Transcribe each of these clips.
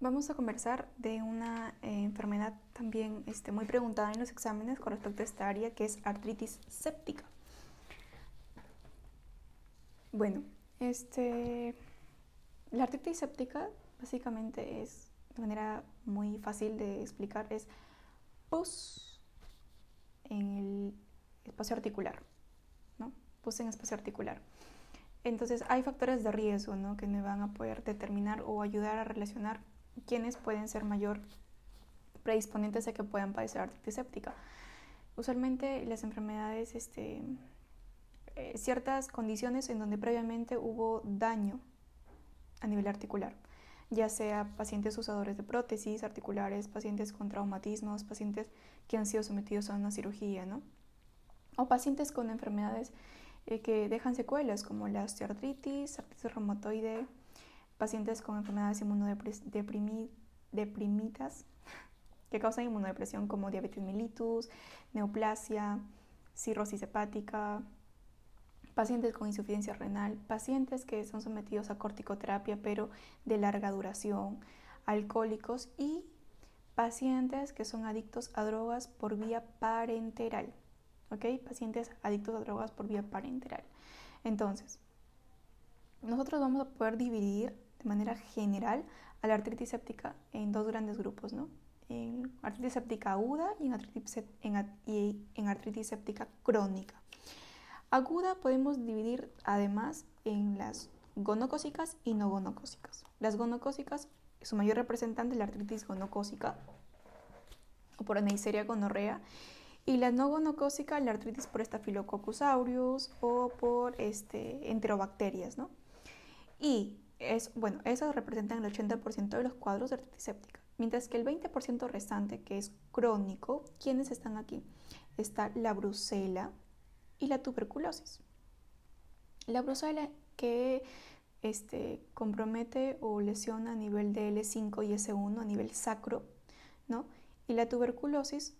vamos a conversar de una eh, enfermedad también este, muy preguntada en los exámenes con respecto a esta área, que es artritis séptica. Bueno, este, la artritis séptica básicamente es, de manera muy fácil de explicar, es pus en el espacio articular, ¿no? Pus en espacio articular. Entonces hay factores de riesgo ¿no? que me van a poder determinar o ayudar a relacionar quiénes pueden ser mayor predisponentes a que puedan padecer artritis séptica. Usualmente las enfermedades, este, eh, ciertas condiciones en donde previamente hubo daño a nivel articular, ya sea pacientes usadores de prótesis articulares, pacientes con traumatismos, pacientes que han sido sometidos a una cirugía, ¿no? O pacientes con enfermedades eh, que dejan secuelas como la osteoartritis, artritis reumatoide, pacientes con enfermedades inmunodeprimidas que causan inmunodepresión como diabetes mellitus, neoplasia, cirrosis hepática, pacientes con insuficiencia renal, pacientes que son sometidos a corticoterapia pero de larga duración, alcohólicos y pacientes que son adictos a drogas por vía parenteral. ¿Ok? Pacientes adictos a drogas por vía parenteral. Entonces, nosotros vamos a poder dividir de manera general a la artritis séptica en dos grandes grupos, ¿no? En artritis séptica aguda y en artritis, en séptica crónica. Aguda podemos dividir además en las gonocócicas y no gonocócicas. Las gonocócicas, su mayor representante es la artritis gonocócica o por Neisseria gonorrea y la no gonocócica, la artritis por Staphylococcus aureus o por este, enterobacterias, ¿no? Y es, bueno, esas representan el 80% de los cuadros de artritis. Mientras que el 20% restante, que es crónico, ¿quiénes están aquí? Está la brucela y la tuberculosis. La brucela que este, compromete o lesiona a nivel de L5 y S1, a nivel sacro, ¿no? Y la tuberculosis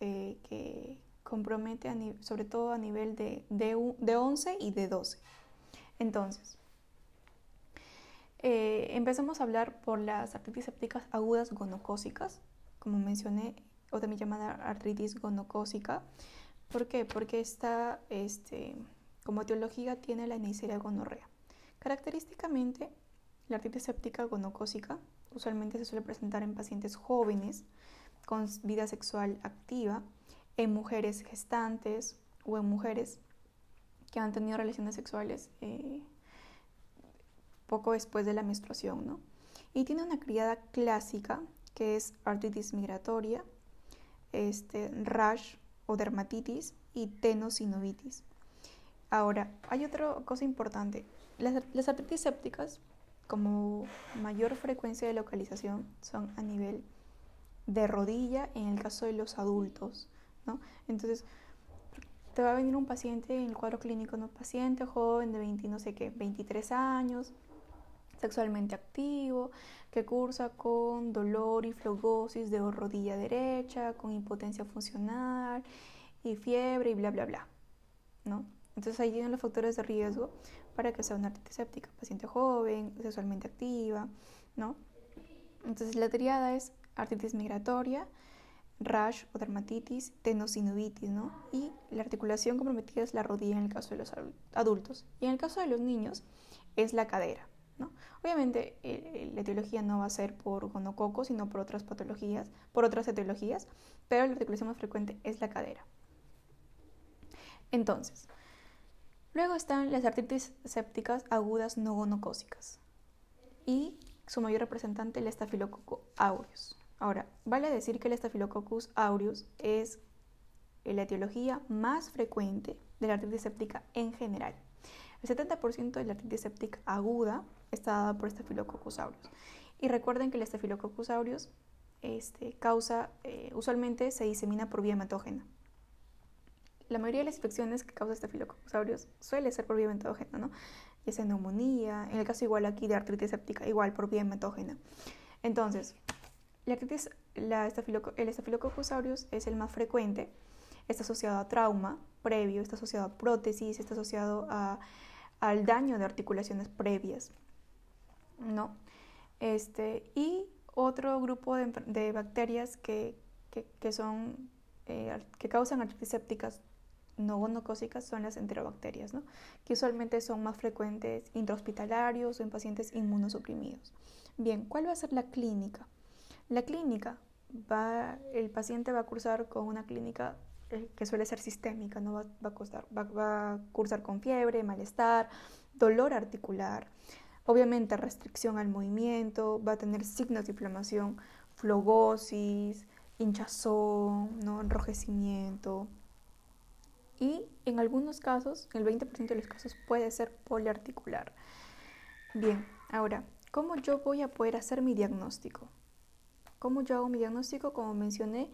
eh, que compromete sobre todo a nivel de, de, de 11 y de 12. Entonces, eh, empezamos a hablar por las artritis sépticas agudas gonocócicas, como mencioné, o también llamada artritis gonocócica. ¿Por qué? Porque esta, este, como etiología, tiene la Neisseria gonorrea. Característicamente, la artritis séptica gonocócica usualmente se suele presentar en pacientes jóvenes con vida sexual activa, en mujeres gestantes o en mujeres que han tenido relaciones sexuales eh, poco después de la menstruación, ¿no? Y tiene una criada clásica que es artritis migratoria, este, rash o dermatitis y tenosinovitis. Ahora, hay otra cosa importante. Las, las artritis sépticas, como mayor frecuencia de localización, son a nivel de rodilla en el caso de los adultos, ¿no? Entonces, te va a venir un paciente en el cuadro clínico, ¿no? Paciente joven de 20, no sé qué, 23 años, sexualmente activo, que cursa con dolor y flegosis de rodilla derecha, con impotencia funcional y fiebre y bla, bla, bla. ¿no? Entonces ahí tienen los factores de riesgo para que sea una artritis séptica, paciente joven, sexualmente activa, ¿no? Entonces la triada es artritis migratoria, rash o dermatitis, tenosinovitis, ¿no? Y la articulación comprometida es la rodilla en el caso de los adultos. Y en el caso de los niños es la cadera. Obviamente eh, la etiología no va a ser por gonococo, sino por otras patologías, por otras etiologías, pero la articulación más frecuente es la cadera. Entonces, luego están las artritis sépticas agudas no gonocócicas y su mayor representante, el Staphylococcus aureus. Ahora, vale decir que el Staphylococcus aureus es la etiología más frecuente de la artritis séptica en general. El 70% de la artritis séptica aguda está dada por Staphylococcus aureus. Y recuerden que el Staphylococcus aureus este, causa, eh, usualmente se disemina por vía hematógena. La mayoría de las infecciones que causa Staphylococcus aureus suele ser por vía hematógena, ¿no? Ya sea neumonía, en el caso igual aquí de artritis séptica, igual por vía hematógena. Entonces, la artritis, la el Staphylococcus aureus es el más frecuente, está asociado a trauma previo, está asociado a prótesis, está asociado a al daño de articulaciones previas, ¿no? Este, y Otro grupo de, bacterias que, son, eh, que causan artritis sépticas no gonocócicas son las enterobacterias, ¿no? que usualmente son más frecuentes intrahospitalarios o en pacientes inmunosuprimidos. Bien, ¿cuál va a ser la clínica? La clínica va, el paciente va a cursar con una clínica eh, que suele ser sistémica, ¿no? va, a va, a cursar con fiebre, malestar, dolor articular, obviamente restricción al movimiento, va a tener signos de inflamación, flogosis, hinchazón, ¿no? enrojecimiento, y en algunos casos, el 20% de los casos puede ser poliarticular. Bien, ahora, ¿cómo yo voy a poder hacer mi diagnóstico? ¿Cómo yo hago mi diagnóstico? Como mencioné,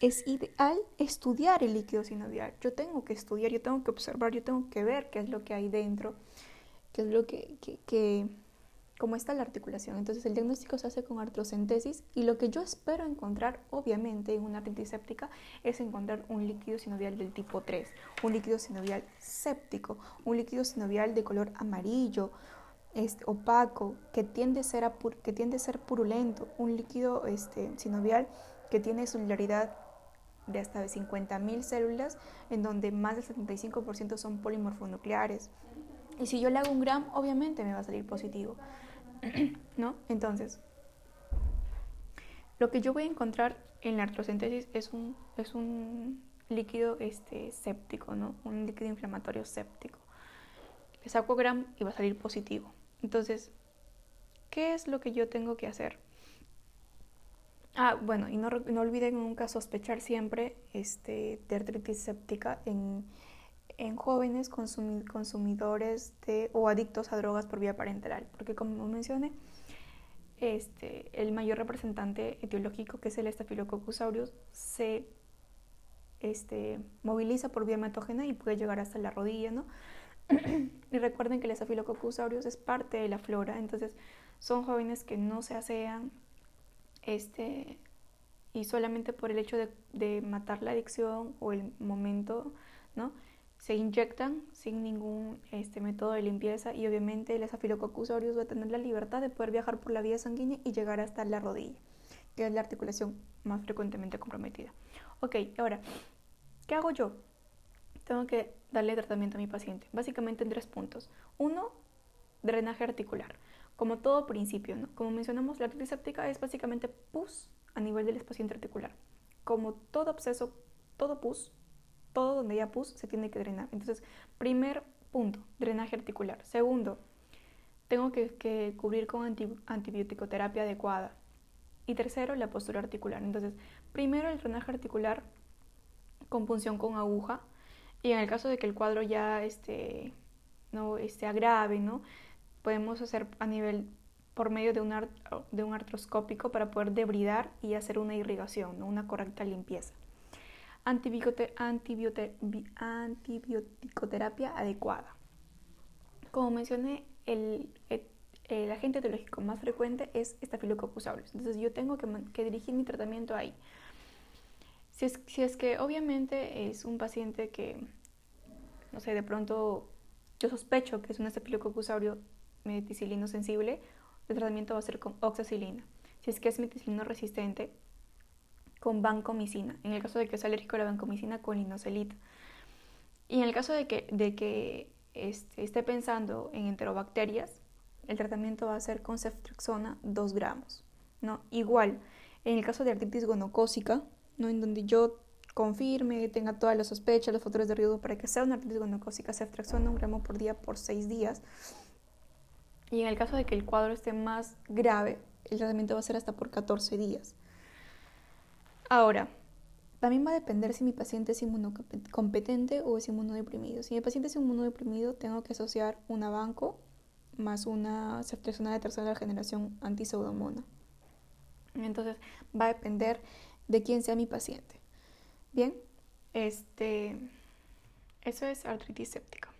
es ideal estudiar el líquido sinovial. Yo tengo que estudiar, yo tengo que observar, yo tengo que ver qué es lo que hay dentro, qué es lo que, que cómo está la articulación. Entonces el diagnóstico se hace con artrocentesis y lo que yo espero encontrar, obviamente, en una artritis séptica es encontrar un líquido sinovial del tipo 3, un líquido sinovial séptico, un líquido sinovial de color amarillo, este, opaco, que tiende, a ser que tiende a ser purulento, un líquido este, sinovial que tiene solaridad de hasta 50.000 células, en donde más del 75% son polimorfonucleares. Y si yo le hago un gram, obviamente me va a salir positivo. ¿no? Entonces, lo que yo voy a encontrar en la artrocentesis es un, es un líquido este, séptico, ¿no? Un líquido inflamatorio séptico. Le saco gram y va a salir positivo. Entonces, ¿qué es lo que yo tengo que hacer? Ah, bueno, y no, no olviden nunca sospechar siempre este, de artritis séptica en en jóvenes consumidores o adictos a drogas por vía parenteral, porque como mencioné, este, el mayor representante etiológico, que es el Staphylococcus aureus, se este, moviliza por vía metógena y puede llegar hasta la rodilla, ¿no? y recuerden que el Staphylococcus aureus es parte de la flora, entonces son jóvenes que no se asean, este, y solamente por el hecho de, de matar la adicción o el momento, ¿no? Se inyectan sin ningún este, método de limpieza y obviamente el Staphylococcus aureus va a tener la libertad de poder viajar por la vía sanguínea y llegar hasta la rodilla, que es la articulación más frecuentemente comprometida. Ok, ahora, ¿qué hago yo? Tengo que darle tratamiento a mi paciente, básicamente en tres puntos. Uno, drenaje articular. Como todo principio, como mencionamos, la artritis séptica es básicamente pus a nivel del espacio articular. Como todo absceso, todo pus todo donde haya pus se tiene que drenar. Entonces, primer punto, drenaje articular. Segundo, tengo que, cubrir con antibiótico terapia adecuada. Y tercero, la postura articular. Entonces, primero el drenaje articular con punción con aguja. Y en el caso de que el cuadro ya esté, no, esté agrave, ¿no? podemos hacer a nivel por medio de un, de un artroscópico para poder debridar y hacer una irrigación, ¿no? una correcta limpieza antibioticoterapia adecuada. Como mencioné, el, agente etiológico más frecuente es Staphylococcus aureus. Entonces yo tengo que, dirigir mi tratamiento ahí. Si es, si es, que obviamente es un paciente que, no sé, de pronto yo sospecho que es un Staphylococcus aureus meticilino sensible, el tratamiento va a ser con oxacilina. Si es que es meticilino resistente, con vancomicina, en el caso de que sea alérgico a la vancomicina con linocelita. Y en el caso de que, de que este, esté pensando en enterobacterias, el tratamiento va a ser con ceftriaxona 2 gramos. ¿no? Igual, en el caso de artritis gonocócica, ¿no? en donde yo confirme, tenga todas las sospechas, los factores de riesgo para que sea una artritis gonocócica, ceftriaxona un gramo por día por 6 días. Y en el caso de que el cuadro esté más grave, el tratamiento va a ser hasta por 14 días. Ahora, también va a depender si mi paciente es inmunocompetente o es inmunodeprimido. Si mi paciente es inmunodeprimido, tengo que asociar una banco más una ceftriaxona de tercera generación antiseudomona. Entonces, va a depender de quién sea mi paciente. Bien, este, eso es artritis séptica.